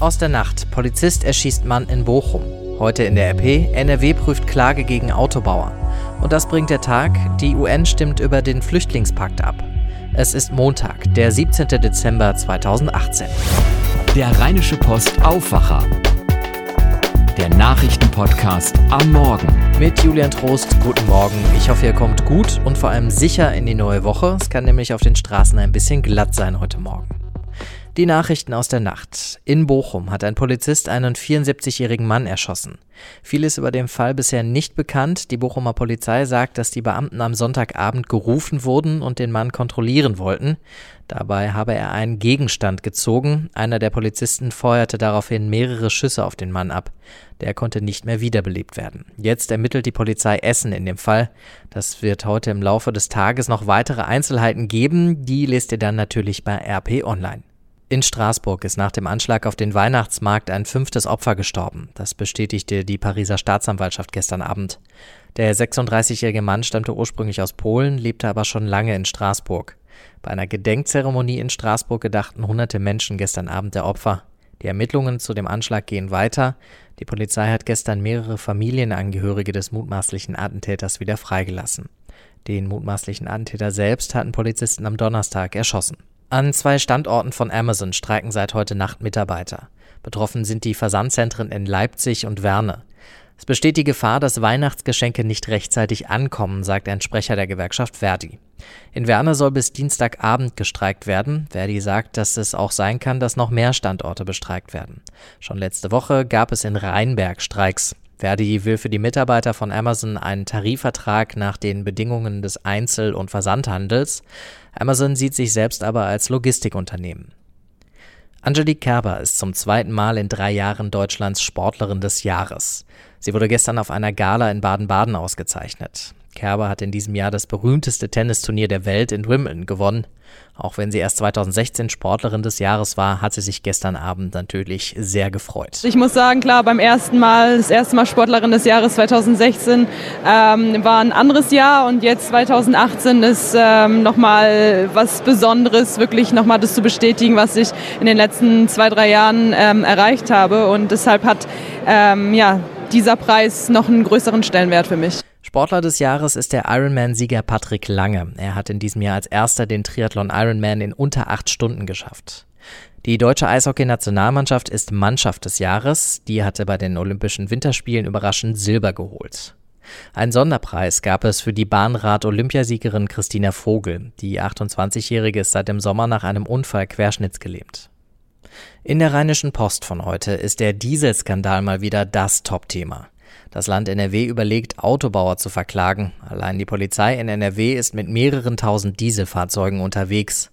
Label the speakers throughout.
Speaker 1: aus der Nacht. Polizist erschießt Mann in Bochum. Heute in der RP. NRW prüft Klage gegen Autobauer. Und das bringt der Tag. Die UN stimmt über den Flüchtlingspakt ab. Es ist Montag, der 17. Dezember 2018.
Speaker 2: Der Rheinische Post Aufwacher. Der Nachrichtenpodcast am Morgen.
Speaker 1: Mit Julian Trost, guten Morgen. Ich hoffe, ihr kommt gut und vor allem sicher in die neue Woche. Es kann nämlich auf den Straßen ein bisschen glatt sein heute Morgen. Die Nachrichten aus der Nacht. In Bochum hat ein Polizist einen 74-jährigen Mann erschossen. Viel ist über den Fall bisher nicht bekannt. Die Bochumer Polizei sagt, dass die Beamten am Sonntagabend gerufen wurden und den Mann kontrollieren wollten. Dabei habe er einen Gegenstand gezogen. Einer der Polizisten feuerte daraufhin mehrere Schüsse auf den Mann ab. Der konnte nicht mehr wiederbelebt werden. Jetzt ermittelt die Polizei Essen in dem Fall. Das wird heute im Laufe des Tages noch weitere Einzelheiten geben. Die lest ihr dann natürlich bei RP Online. In Straßburg ist nach dem Anschlag auf den Weihnachtsmarkt ein fünftes Opfer gestorben. Das bestätigte die Pariser Staatsanwaltschaft gestern Abend. Der 36-jährige Mann stammte ursprünglich aus Polen, lebte aber schon lange in Straßburg. Bei einer Gedenkzeremonie in Straßburg gedachten hunderte Menschen gestern Abend der Opfer. Die Ermittlungen zu dem Anschlag gehen weiter. Die Polizei hat gestern mehrere Familienangehörige des mutmaßlichen Attentäters wieder freigelassen. Den mutmaßlichen Attentäter selbst hatten Polizisten am Donnerstag erschossen. An zwei Standorten von Amazon streiken seit heute Nacht Mitarbeiter. Betroffen sind die Versandzentren in Leipzig und Werne. Es besteht die Gefahr, dass Weihnachtsgeschenke nicht rechtzeitig ankommen, sagt ein Sprecher der Gewerkschaft Verdi. In Werne soll bis Dienstagabend gestreikt werden. Verdi sagt, dass es auch sein kann, dass noch mehr Standorte bestreikt werden. Schon letzte Woche gab es in Rheinberg Streiks. Verdi will für die Mitarbeiter von Amazon einen Tarifvertrag nach den Bedingungen des Einzel- und Versandhandels. Amazon sieht sich selbst aber als Logistikunternehmen. Angelique Kerber ist zum zweiten Mal in drei Jahren Deutschlands Sportlerin des Jahres. Sie wurde gestern auf einer Gala in Baden-Baden ausgezeichnet. Kerber hat in diesem Jahr das berühmteste Tennisturnier der Welt in Wimbledon gewonnen. Auch wenn sie erst 2016 Sportlerin des Jahres war, hat sie sich gestern Abend natürlich sehr gefreut.
Speaker 3: Ich muss sagen, klar, beim ersten Mal, das erste Mal Sportlerin des Jahres 2016 ähm, war ein anderes Jahr und jetzt 2018 ist ähm, nochmal was Besonderes, wirklich nochmal das zu bestätigen, was ich in den letzten zwei, drei Jahren ähm, erreicht habe und deshalb hat ähm, ja, dieser Preis noch einen größeren Stellenwert für mich.
Speaker 1: Sportler des Jahres ist der Ironman-Sieger Patrick Lange. Er hat in diesem Jahr als erster den Triathlon Ironman in unter acht Stunden geschafft. Die deutsche Eishockey-Nationalmannschaft ist Mannschaft des Jahres. Die hatte bei den Olympischen Winterspielen überraschend Silber geholt. Ein Sonderpreis gab es für die Bahnrad-Olympiasiegerin Christina Vogel. Die 28-Jährige ist seit dem Sommer nach einem Unfall querschnittsgelähmt. In der Rheinischen Post von heute ist der Dieselskandal mal wieder das Top-Thema. Das Land NRW überlegt, Autobauer zu verklagen. Allein die Polizei in NRW ist mit mehreren tausend Dieselfahrzeugen unterwegs.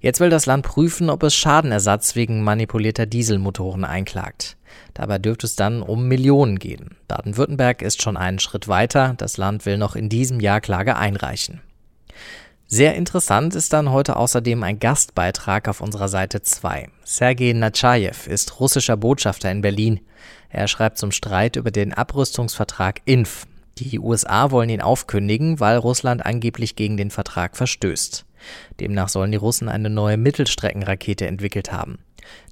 Speaker 1: Jetzt will das Land prüfen, ob es Schadenersatz wegen manipulierter Dieselmotoren einklagt. Dabei dürfte es dann um Millionen gehen. Baden-Württemberg ist schon einen Schritt weiter. Das Land will noch in diesem Jahr Klage einreichen. Sehr interessant ist dann heute außerdem ein Gastbeitrag auf unserer Seite 2. Sergei Natschajew ist russischer Botschafter in Berlin. Er schreibt zum Streit über den Abrüstungsvertrag INF. Die USA wollen ihn aufkündigen, weil Russland angeblich gegen den Vertrag verstößt. Demnach sollen die Russen eine neue Mittelstreckenrakete entwickelt haben.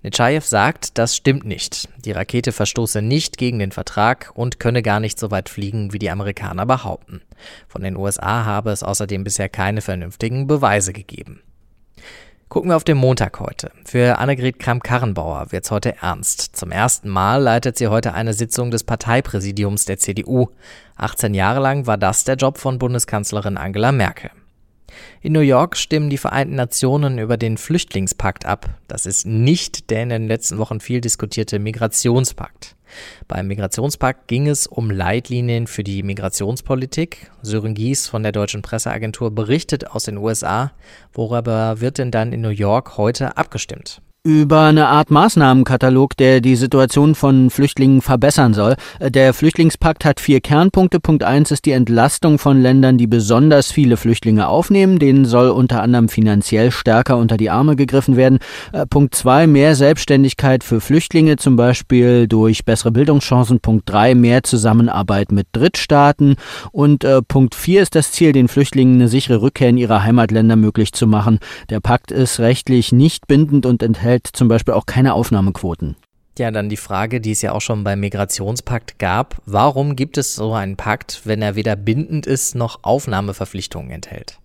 Speaker 1: Netschajew sagt, das stimmt nicht. Die Rakete verstoße nicht gegen den Vertrag und könne gar nicht so weit fliegen, wie die Amerikaner behaupten. Von den USA habe es außerdem bisher keine vernünftigen Beweise gegeben. Gucken wir auf den Montag heute. Für Annegret Kramp-Karrenbauer wird's heute ernst. Zum ersten Mal leitet sie heute eine Sitzung des Parteipräsidiums der CDU. 18 Jahre lang war das der Job von Bundeskanzlerin Angela Merkel. In New York stimmen die Vereinten Nationen über den Flüchtlingspakt ab. Das ist nicht der in den letzten Wochen viel diskutierte Migrationspakt. Beim Migrationspakt ging es um Leitlinien für die Migrationspolitik. Sören Gies von der deutschen Presseagentur berichtet aus den USA. Worüber wird denn dann in New York heute abgestimmt?
Speaker 4: Über eine Art Maßnahmenkatalog, der die Situation von Flüchtlingen verbessern soll. Der Flüchtlingspakt hat vier Kernpunkte. Punkt eins ist die Entlastung von Ländern, die besonders viele Flüchtlinge aufnehmen. Denen soll unter anderem finanziell stärker unter die Arme gegriffen werden. Äh, Punkt zwei, mehr Selbstständigkeit für Flüchtlinge, zum Beispiel durch bessere Bildungschancen. Punkt drei, mehr Zusammenarbeit mit Drittstaaten. Und äh, Punkt vier ist das Ziel, den Flüchtlingen eine sichere Rückkehr in ihre Heimatländer möglich zu machen. Der Pakt ist rechtlich nicht bindend und enthält enthält zum Beispiel auch keine Aufnahmequoten.
Speaker 1: Ja, dann die Frage, die es ja auch schon beim Migrationspakt gab. Warum gibt es so einen Pakt, wenn er weder bindend ist noch Aufnahmeverpflichtungen enthält?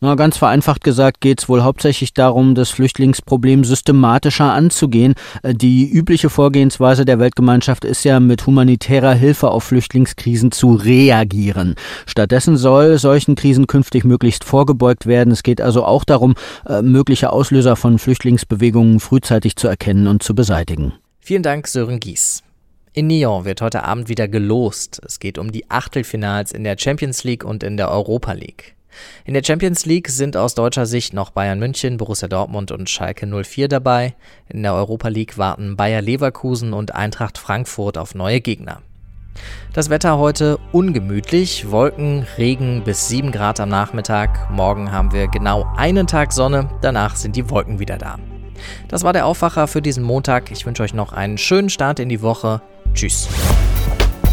Speaker 4: Na, ganz vereinfacht gesagt geht es wohl hauptsächlich darum, das Flüchtlingsproblem systematischer anzugehen. Äh, die übliche Vorgehensweise der Weltgemeinschaft ist ja, mit humanitärer Hilfe auf Flüchtlingskrisen zu reagieren. Stattdessen soll solchen Krisen künftig möglichst vorgebeugt werden. Es geht also auch darum, äh, mögliche Auslöser von Flüchtlingsbewegungen frühzeitig zu erkennen und zu beseitigen.
Speaker 1: Vielen Dank, Sören Gies. In Nyon wird heute Abend wieder gelost. Es geht um die Achtelfinals in der Champions League und in der Europa League. In der Champions League sind aus deutscher Sicht noch Bayern München, Borussia Dortmund und Schalke 04 dabei. In der Europa League warten Bayer Leverkusen und Eintracht Frankfurt auf neue Gegner. Das Wetter heute ungemütlich, Wolken, Regen bis 7 Grad am Nachmittag. Morgen haben wir genau einen Tag Sonne, danach sind die Wolken wieder da. Das war der Aufwacher für diesen Montag. Ich wünsche euch noch einen schönen Start in die Woche. Tschüss.